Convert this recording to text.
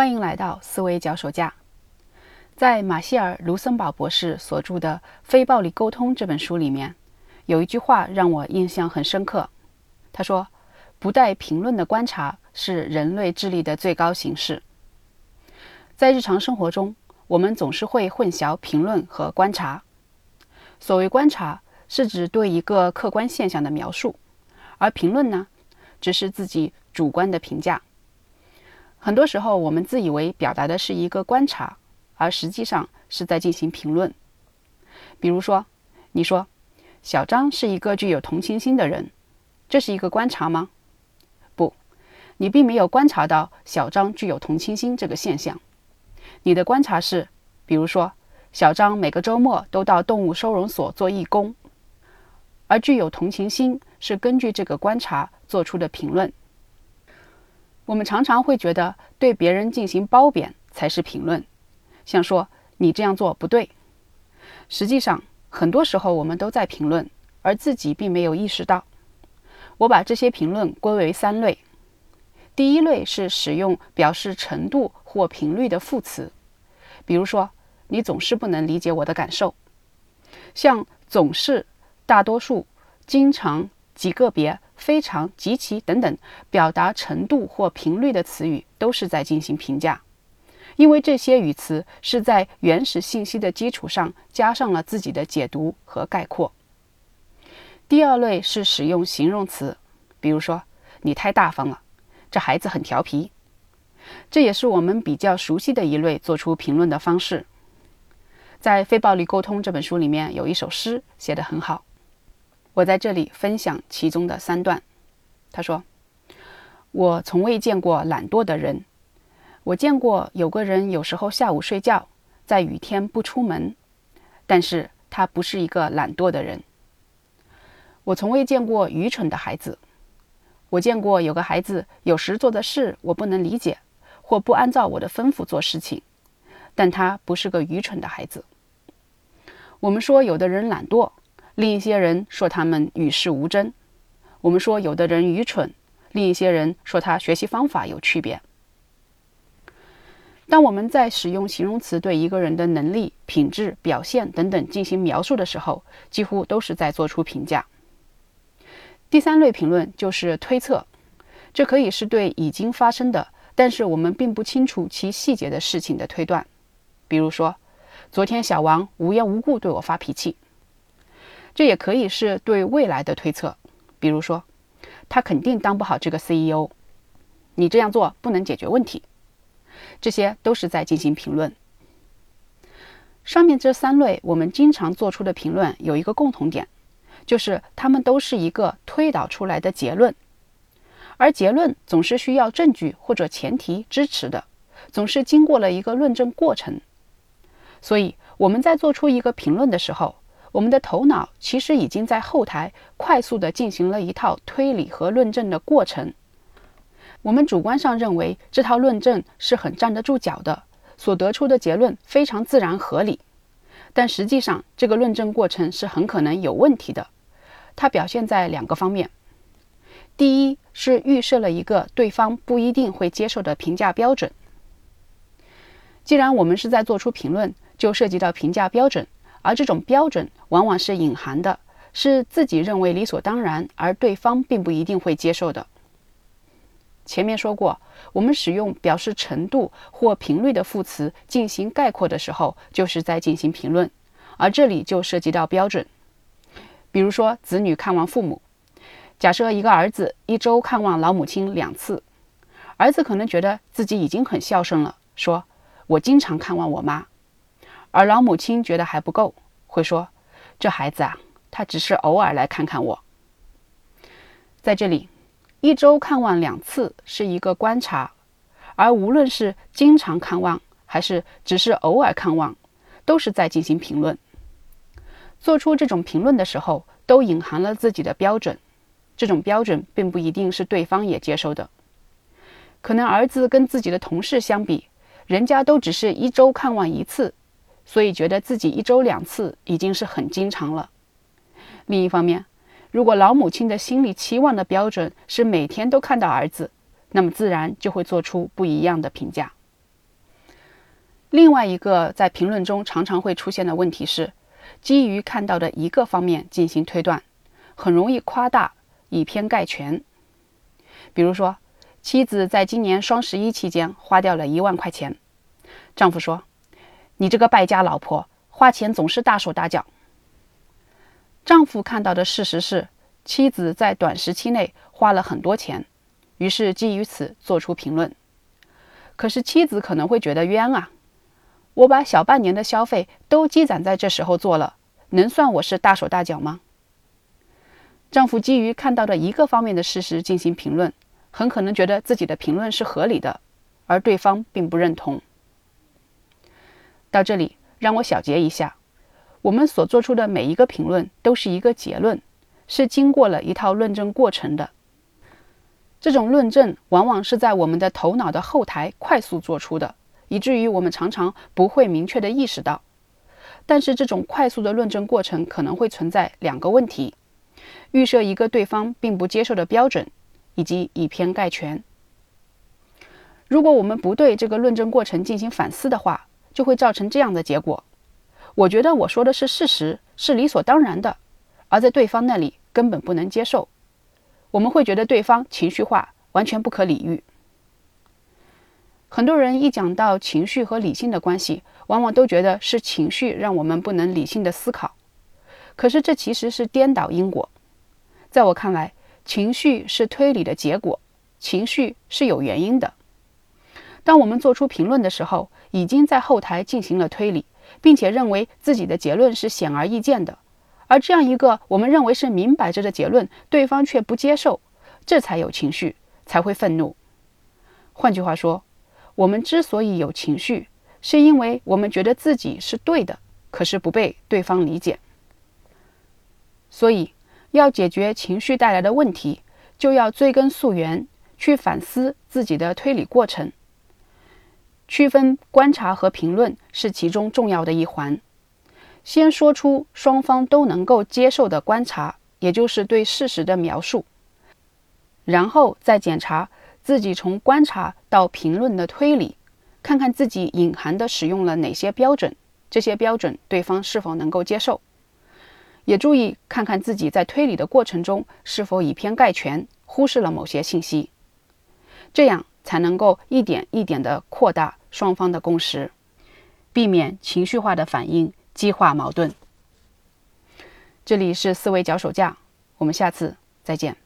欢迎来到思维脚手架。在马歇尔·卢森堡博士所著的《非暴力沟通》这本书里面，有一句话让我印象很深刻。他说：“不带评论的观察是人类智力的最高形式。”在日常生活中，我们总是会混淆评论和观察。所谓观察，是指对一个客观现象的描述，而评论呢，只是自己主观的评价。很多时候，我们自以为表达的是一个观察，而实际上是在进行评论。比如说，你说小张是一个具有同情心的人，这是一个观察吗？不，你并没有观察到小张具有同情心这个现象。你的观察是，比如说，小张每个周末都到动物收容所做义工，而具有同情心是根据这个观察做出的评论。我们常常会觉得对别人进行褒贬才是评论，像说你这样做不对。实际上，很多时候我们都在评论，而自己并没有意识到。我把这些评论归为三类。第一类是使用表示程度或频率的副词，比如说你总是不能理解我的感受，像总是、大多数、经常。极个别、非常、极其等等，表达程度或频率的词语都是在进行评价，因为这些语词是在原始信息的基础上加上了自己的解读和概括。第二类是使用形容词，比如说“你太大方了”，“这孩子很调皮”，这也是我们比较熟悉的一类做出评论的方式。在《非暴力沟通》这本书里面有一首诗写得很好。我在这里分享其中的三段。他说：“我从未见过懒惰的人。我见过有个人有时候下午睡觉，在雨天不出门，但是他不是一个懒惰的人。我从未见过愚蠢的孩子。我见过有个孩子有时做的事我不能理解，或不按照我的吩咐做事情，但他不是个愚蠢的孩子。我们说有的人懒惰。”另一些人说他们与世无争。我们说有的人愚蠢，另一些人说他学习方法有区别。当我们在使用形容词对一个人的能力、品质、表现等等进行描述的时候，几乎都是在做出评价。第三类评论就是推测，这可以是对已经发生的，但是我们并不清楚其细节的事情的推断。比如说，昨天小王无缘无故对我发脾气。这也可以是对未来的推测，比如说，他肯定当不好这个 CEO，你这样做不能解决问题，这些都是在进行评论。上面这三类我们经常做出的评论有一个共同点，就是它们都是一个推导出来的结论，而结论总是需要证据或者前提支持的，总是经过了一个论证过程。所以我们在做出一个评论的时候。我们的头脑其实已经在后台快速地进行了一套推理和论证的过程。我们主观上认为这套论证是很站得住脚的，所得出的结论非常自然合理。但实际上，这个论证过程是很可能有问题的。它表现在两个方面：第一是预设了一个对方不一定会接受的评价标准。既然我们是在做出评论，就涉及到评价标准。而这种标准往往是隐含的，是自己认为理所当然，而对方并不一定会接受的。前面说过，我们使用表示程度或频率的副词进行概括的时候，就是在进行评论，而这里就涉及到标准。比如说，子女看望父母，假设一个儿子一周看望老母亲两次，儿子可能觉得自己已经很孝顺了，说：“我经常看望我妈。”而老母亲觉得还不够，会说：“这孩子啊，他只是偶尔来看看我。”在这里，一周看望两次是一个观察，而无论是经常看望还是只是偶尔看望，都是在进行评论。做出这种评论的时候，都隐含了自己的标准，这种标准并不一定是对方也接受的。可能儿子跟自己的同事相比，人家都只是一周看望一次。所以觉得自己一周两次已经是很经常了。另一方面，如果老母亲的心理期望的标准是每天都看到儿子，那么自然就会做出不一样的评价。另外一个在评论中常常会出现的问题是，基于看到的一个方面进行推断，很容易夸大，以偏概全。比如说，妻子在今年双十一期间花掉了一万块钱，丈夫说：“你这个败家老婆，花钱总是大手大脚。”丈夫看到的事实是，妻子在短时期内花了很多钱，于是基于此做出评论。可是妻子可能会觉得冤啊。我把小半年的消费都积攒在这时候做了，能算我是大手大脚吗？丈夫基于看到的一个方面的事实进行评论，很可能觉得自己的评论是合理的，而对方并不认同。到这里，让我小结一下：我们所做出的每一个评论都是一个结论，是经过了一套论证过程的。这种论证往往是在我们的头脑的后台快速做出的。以至于我们常常不会明确的意识到，但是这种快速的论证过程可能会存在两个问题：预设一个对方并不接受的标准，以及以偏概全。如果我们不对这个论证过程进行反思的话，就会造成这样的结果：我觉得我说的是事实，是理所当然的，而在对方那里根本不能接受。我们会觉得对方情绪化，完全不可理喻。很多人一讲到情绪和理性的关系，往往都觉得是情绪让我们不能理性的思考。可是这其实是颠倒因果。在我看来，情绪是推理的结果，情绪是有原因的。当我们做出评论的时候，已经在后台进行了推理，并且认为自己的结论是显而易见的。而这样一个我们认为是明摆着的结论，对方却不接受，这才有情绪，才会愤怒。换句话说。我们之所以有情绪，是因为我们觉得自己是对的，可是不被对方理解。所以，要解决情绪带来的问题，就要追根溯源，去反思自己的推理过程。区分观察和评论是其中重要的一环。先说出双方都能够接受的观察，也就是对事实的描述，然后再检查。自己从观察到评论的推理，看看自己隐含的使用了哪些标准，这些标准对方是否能够接受，也注意看看自己在推理的过程中是否以偏概全，忽视了某些信息，这样才能够一点一点地扩大双方的共识，避免情绪化的反应激化矛盾。这里是思维脚手架，我们下次再见。